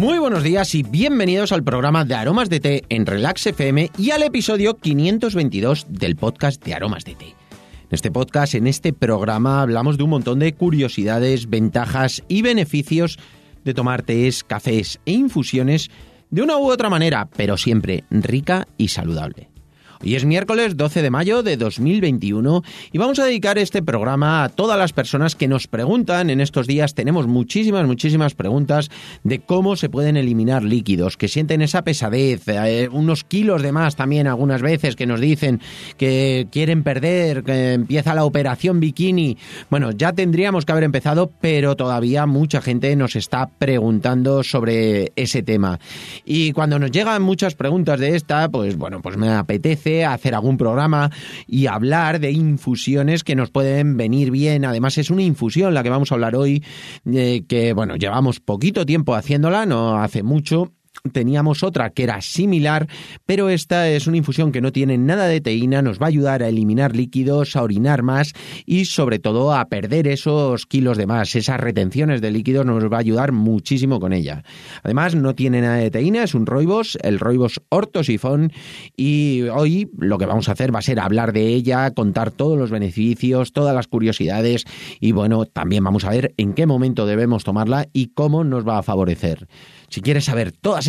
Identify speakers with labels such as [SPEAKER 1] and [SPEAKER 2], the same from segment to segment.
[SPEAKER 1] Muy buenos días y bienvenidos al programa de Aromas de Té en Relax FM y al episodio 522 del podcast de Aromas de Té. En este podcast, en este programa, hablamos de un montón de curiosidades, ventajas y beneficios de tomar tés, cafés e infusiones de una u otra manera, pero siempre rica y saludable. Hoy es miércoles 12 de mayo de 2021 y vamos a dedicar este programa a todas las personas que nos preguntan. En estos días tenemos muchísimas, muchísimas preguntas de cómo se pueden eliminar líquidos, que sienten esa pesadez, eh, unos kilos de más también algunas veces que nos dicen que quieren perder, que empieza la operación bikini. Bueno, ya tendríamos que haber empezado, pero todavía mucha gente nos está preguntando sobre ese tema. Y cuando nos llegan muchas preguntas de esta, pues bueno, pues me apetece hacer algún programa y hablar de infusiones que nos pueden venir bien. Además, es una infusión la que vamos a hablar hoy, eh, que bueno, llevamos poquito tiempo haciéndola, no hace mucho, teníamos otra que era similar, pero esta es una infusión que no tiene nada de teína, nos va a ayudar a eliminar líquidos, a orinar más y sobre todo a perder esos kilos de más, esas retenciones de líquidos nos va a ayudar muchísimo con ella. Además no tiene nada de teína, es un roibos, el roibos ortosifón y hoy lo que vamos a hacer va a ser hablar de ella, contar todos los beneficios, todas las curiosidades y bueno, también vamos a ver en qué momento debemos tomarla y cómo nos va a favorecer. Si quieres saber todas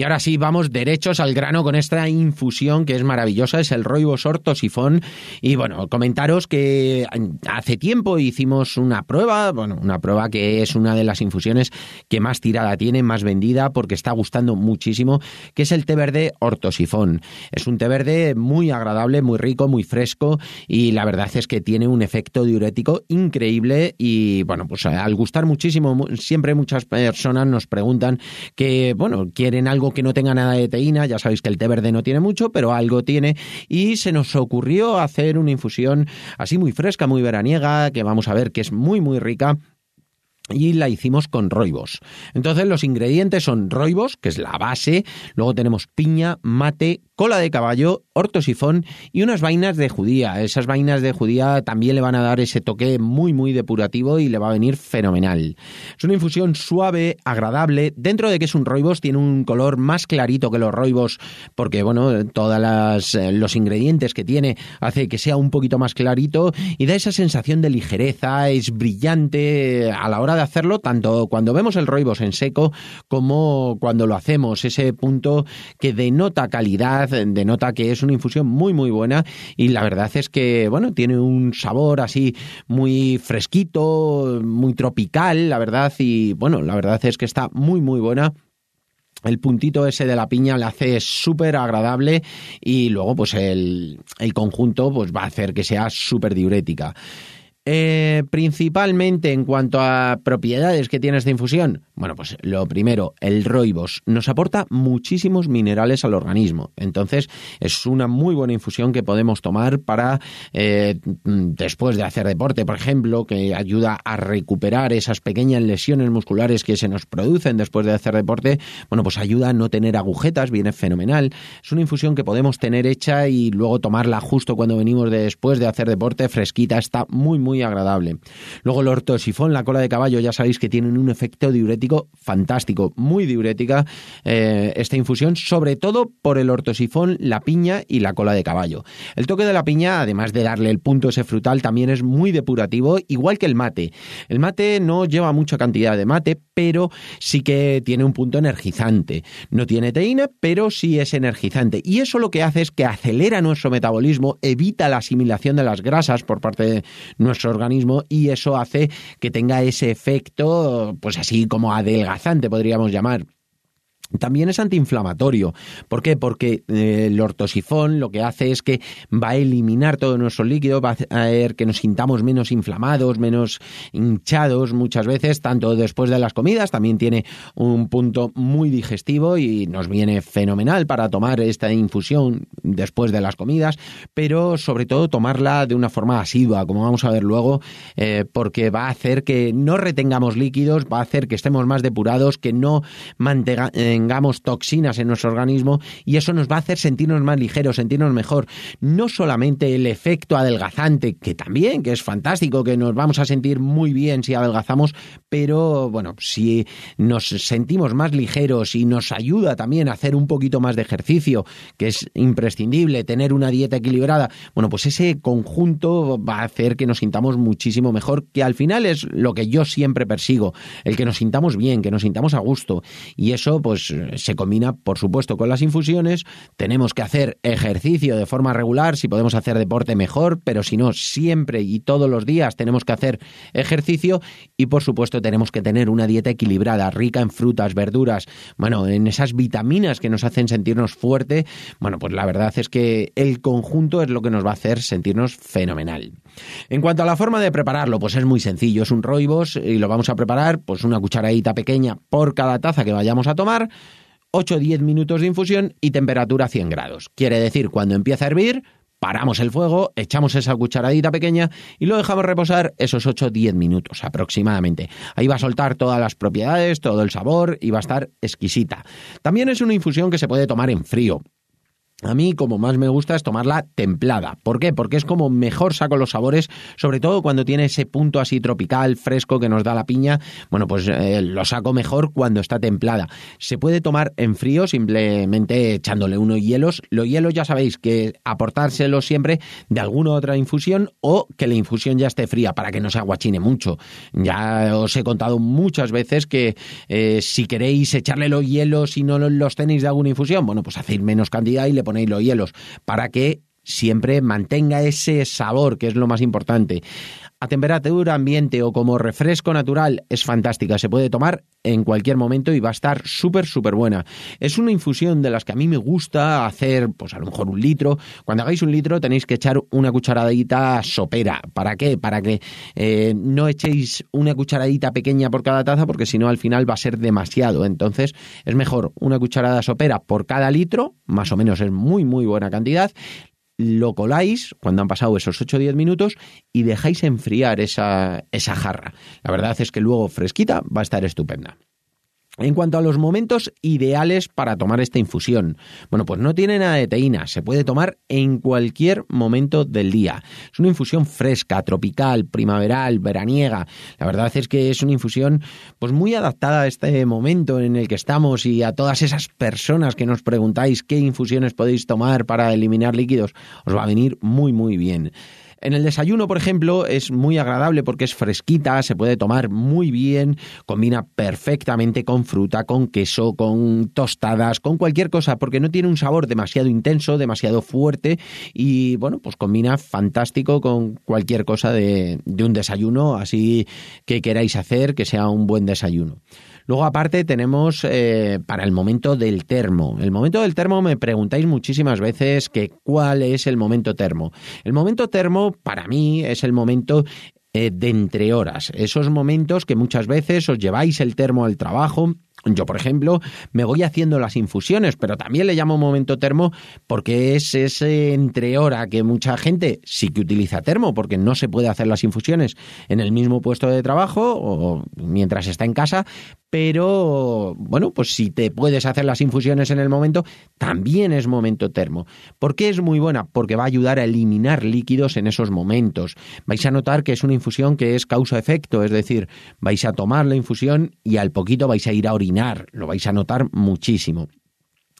[SPEAKER 1] Y ahora sí, vamos derechos al grano con esta infusión que es maravillosa, es el roibos ortosifón. Y bueno, comentaros que hace tiempo hicimos una prueba, bueno, una prueba que es una de las infusiones que más tirada tiene, más vendida, porque está gustando muchísimo, que es el té verde ortosifón. Es un té verde muy agradable, muy rico, muy fresco y la verdad es que tiene un efecto diurético increíble y bueno, pues al gustar muchísimo, siempre muchas personas nos preguntan que, bueno, quieren algo que no tenga nada de teína, ya sabéis que el té verde no tiene mucho, pero algo tiene, y se nos ocurrió hacer una infusión así muy fresca, muy veraniega, que vamos a ver que es muy muy rica. Y la hicimos con roibos. Entonces los ingredientes son roibos, que es la base, luego tenemos piña, mate, cola de caballo, ortosifón y unas vainas de judía. Esas vainas de judía también le van a dar ese toque muy muy depurativo y le va a venir fenomenal. Es una infusión suave, agradable, dentro de que es un roibos tiene un color más clarito que los roibos porque bueno, todos eh, los ingredientes que tiene hace que sea un poquito más clarito y da esa sensación de ligereza, es brillante a la hora de hacerlo tanto cuando vemos el roibos en seco como cuando lo hacemos, ese punto que denota calidad, denota que es una infusión muy muy buena y la verdad es que bueno, tiene un sabor así muy fresquito, muy tropical, la verdad y bueno, la verdad es que está muy muy buena el puntito ese de la piña le hace súper agradable y luego pues el, el, conjunto pues va a hacer que sea súper diurética. Eh, principalmente en cuanto a propiedades que tiene esta infusión, bueno, pues lo primero, el roibos nos aporta muchísimos minerales al organismo. Entonces, es una muy buena infusión que podemos tomar para eh, después de hacer deporte, por ejemplo, que ayuda a recuperar esas pequeñas lesiones musculares que se nos producen después de hacer deporte. Bueno, pues ayuda a no tener agujetas, viene fenomenal. Es una infusión que podemos tener hecha y luego tomarla justo cuando venimos después de hacer deporte, fresquita, está muy, muy agradable. Luego el ortosifón, la cola de caballo, ya sabéis que tienen un efecto diurético fantástico, muy diurética eh, esta infusión, sobre todo por el ortosifón, la piña y la cola de caballo. El toque de la piña, además de darle el punto ese frutal, también es muy depurativo, igual que el mate. El mate no lleva mucha cantidad de mate, pero sí que tiene un punto energizante. No tiene teína, pero sí es energizante. Y eso lo que hace es que acelera nuestro metabolismo, evita la asimilación de las grasas por parte de nuestro organismo y eso hace que tenga ese efecto, pues así como adelgazante podríamos llamar. También es antiinflamatorio. ¿Por qué? Porque eh, el ortosifón lo que hace es que va a eliminar todo nuestro líquido, va a hacer que nos sintamos menos inflamados, menos hinchados muchas veces, tanto después de las comidas, también tiene un punto muy digestivo y nos viene fenomenal para tomar esta infusión después de las comidas, pero sobre todo tomarla de una forma asidua, como vamos a ver luego, eh, porque va a hacer que no retengamos líquidos, va a hacer que estemos más depurados, que no mantenga, tengamos toxinas en nuestro organismo y eso nos va a hacer sentirnos más ligeros, sentirnos mejor. No solamente el efecto adelgazante, que también, que es fantástico, que nos vamos a sentir muy bien si adelgazamos, pero bueno, si nos sentimos más ligeros y nos ayuda también a hacer un poquito más de ejercicio, que es imprescindible, tener una dieta equilibrada, bueno, pues ese conjunto va a hacer que nos sintamos muchísimo mejor, que al final es lo que yo siempre persigo, el que nos sintamos bien, que nos sintamos a gusto. Y eso, pues se combina, por supuesto, con las infusiones. Tenemos que hacer ejercicio de forma regular, si podemos hacer deporte mejor, pero si no, siempre y todos los días tenemos que hacer ejercicio y, por supuesto, tenemos que tener una dieta equilibrada, rica en frutas, verduras, bueno, en esas vitaminas que nos hacen sentirnos fuerte. Bueno, pues la verdad es que el conjunto es lo que nos va a hacer sentirnos fenomenal. En cuanto a la forma de prepararlo, pues es muy sencillo, es un roibos y lo vamos a preparar pues una cucharadita pequeña por cada taza que vayamos a tomar 8 o 10 minutos de infusión y temperatura 100 grados. Quiere decir, cuando empieza a hervir, paramos el fuego, echamos esa cucharadita pequeña y lo dejamos reposar esos 8 o 10 minutos aproximadamente. Ahí va a soltar todas las propiedades, todo el sabor y va a estar exquisita. También es una infusión que se puede tomar en frío. A mí, como más me gusta, es tomarla templada. ¿Por qué? Porque es como mejor saco los sabores, sobre todo cuando tiene ese punto así tropical, fresco que nos da la piña. Bueno, pues eh, lo saco mejor cuando está templada. Se puede tomar en frío simplemente echándole unos hielos. Los hielos ya sabéis que aportárselos siempre de alguna otra infusión o que la infusión ya esté fría para que no se aguachine mucho. Ya os he contado muchas veces que eh, si queréis echarle los hielos y no los tenéis de alguna infusión, bueno, pues hacéis menos cantidad y le ponéis los hielos para que siempre mantenga ese sabor, que es lo más importante. A temperatura ambiente o como refresco natural es fantástica, se puede tomar en cualquier momento y va a estar súper, súper buena. Es una infusión de las que a mí me gusta hacer, pues a lo mejor un litro. Cuando hagáis un litro tenéis que echar una cucharadita sopera. ¿Para qué? Para que eh, no echéis una cucharadita pequeña por cada taza porque si no al final va a ser demasiado. Entonces es mejor una cucharada sopera por cada litro, más o menos es muy, muy buena cantidad lo coláis cuando han pasado esos 8 o 10 minutos y dejáis enfriar esa, esa jarra. La verdad es que luego fresquita va a estar estupenda. En cuanto a los momentos ideales para tomar esta infusión, bueno, pues no tiene nada de teína, se puede tomar en cualquier momento del día. Es una infusión fresca, tropical, primaveral, veraniega. La verdad es que es una infusión pues muy adaptada a este momento en el que estamos y a todas esas personas que nos preguntáis qué infusiones podéis tomar para eliminar líquidos, os va a venir muy muy bien. En el desayuno, por ejemplo, es muy agradable porque es fresquita, se puede tomar muy bien, combina perfectamente con fruta, con queso, con tostadas, con cualquier cosa, porque no tiene un sabor demasiado intenso, demasiado fuerte y bueno, pues combina fantástico con cualquier cosa de, un desayuno, así que queráis hacer que sea un buen desayuno. Luego, aparte, tenemos eh, para el momento del termo. El momento del termo me preguntáis muchísimas veces que cuál es el momento termo. El momento termo, para mí, es el momento eh, de entre horas. Esos momentos que muchas veces os lleváis el termo al trabajo yo, por ejemplo, me voy haciendo las infusiones, pero también le llamo momento termo porque es ese entre hora que mucha gente sí que utiliza termo porque no se puede hacer las infusiones en el mismo puesto de trabajo o mientras está en casa, pero bueno, pues si te puedes hacer las infusiones en el momento, también es momento termo. ¿Por qué es muy buena? Porque va a ayudar a eliminar líquidos en esos momentos. Vais a notar que es una infusión que es causa-efecto, es decir, vais a tomar la infusión y al poquito vais a ir a orinar lo vais a notar muchísimo.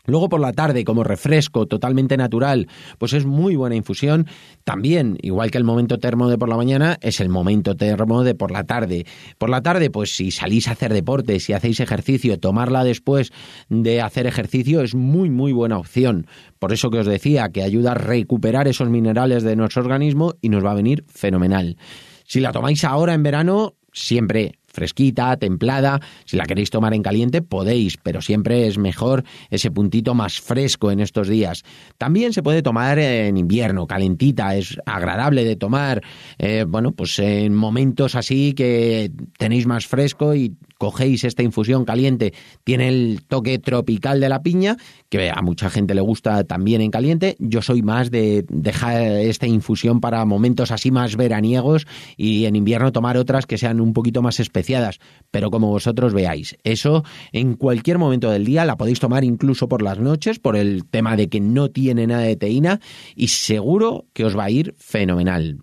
[SPEAKER 1] Luego por la tarde, como refresco totalmente natural, pues es muy buena infusión. También, igual que el momento termo de por la mañana, es el momento termo de por la tarde. Por la tarde, pues si salís a hacer deporte, si hacéis ejercicio, tomarla después de hacer ejercicio es muy, muy buena opción. Por eso que os decía que ayuda a recuperar esos minerales de nuestro organismo y nos va a venir fenomenal. Si la tomáis ahora en verano, siempre fresquita, templada. Si la queréis tomar en caliente, podéis, pero siempre es mejor ese puntito más fresco en estos días. También se puede tomar en invierno, calentita, es agradable de tomar, eh, bueno, pues en momentos así que tenéis más fresco y cogéis esta infusión caliente, tiene el toque tropical de la piña, que a mucha gente le gusta también en caliente. Yo soy más de dejar esta infusión para momentos así más veraniegos y en invierno tomar otras que sean un poquito más especiadas. Pero como vosotros veáis, eso en cualquier momento del día la podéis tomar incluso por las noches por el tema de que no tiene nada de teína y seguro que os va a ir fenomenal.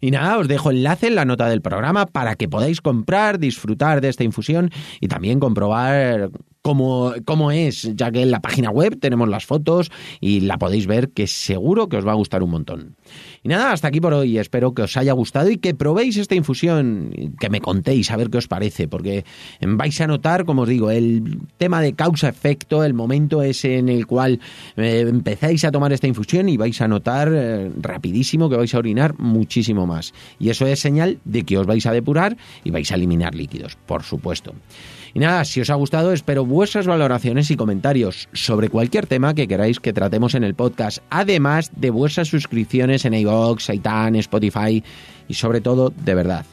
[SPEAKER 1] Y nada, os dejo enlace en la nota del programa para que podáis comprar, disfrutar de esta infusión y también comprobar cómo, es, ya que en la página web tenemos las fotos y la podéis ver que seguro que os va a gustar un montón. Y nada, hasta aquí por hoy. Espero que os haya gustado y que probéis esta infusión, que me contéis a ver qué os parece, porque vais a notar, como os digo, el tema de causa-efecto, el momento ese en el cual eh, empezáis a tomar esta infusión y vais a notar eh, rapidísimo que vais a orinar muchísimo más. Y eso es señal de que os vais a depurar y vais a eliminar líquidos, por supuesto. Y nada, si os ha gustado, espero vuestras valoraciones y comentarios sobre cualquier tema que queráis que tratemos en el podcast, además de vuestras suscripciones en iVoox, Aitan, Spotify y sobre todo, de verdad.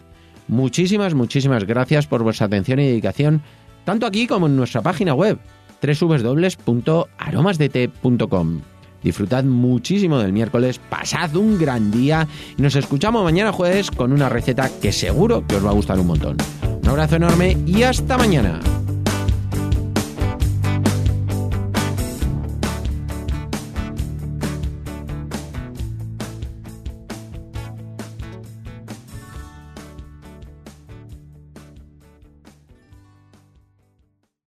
[SPEAKER 1] Muchísimas, muchísimas gracias por vuestra atención y dedicación, tanto aquí como en nuestra página web, www.aromasdete.com. Disfrutad muchísimo del miércoles, pasad un gran día y nos escuchamos mañana jueves con una receta que seguro que os va a gustar un montón. Un abrazo enorme y hasta mañana.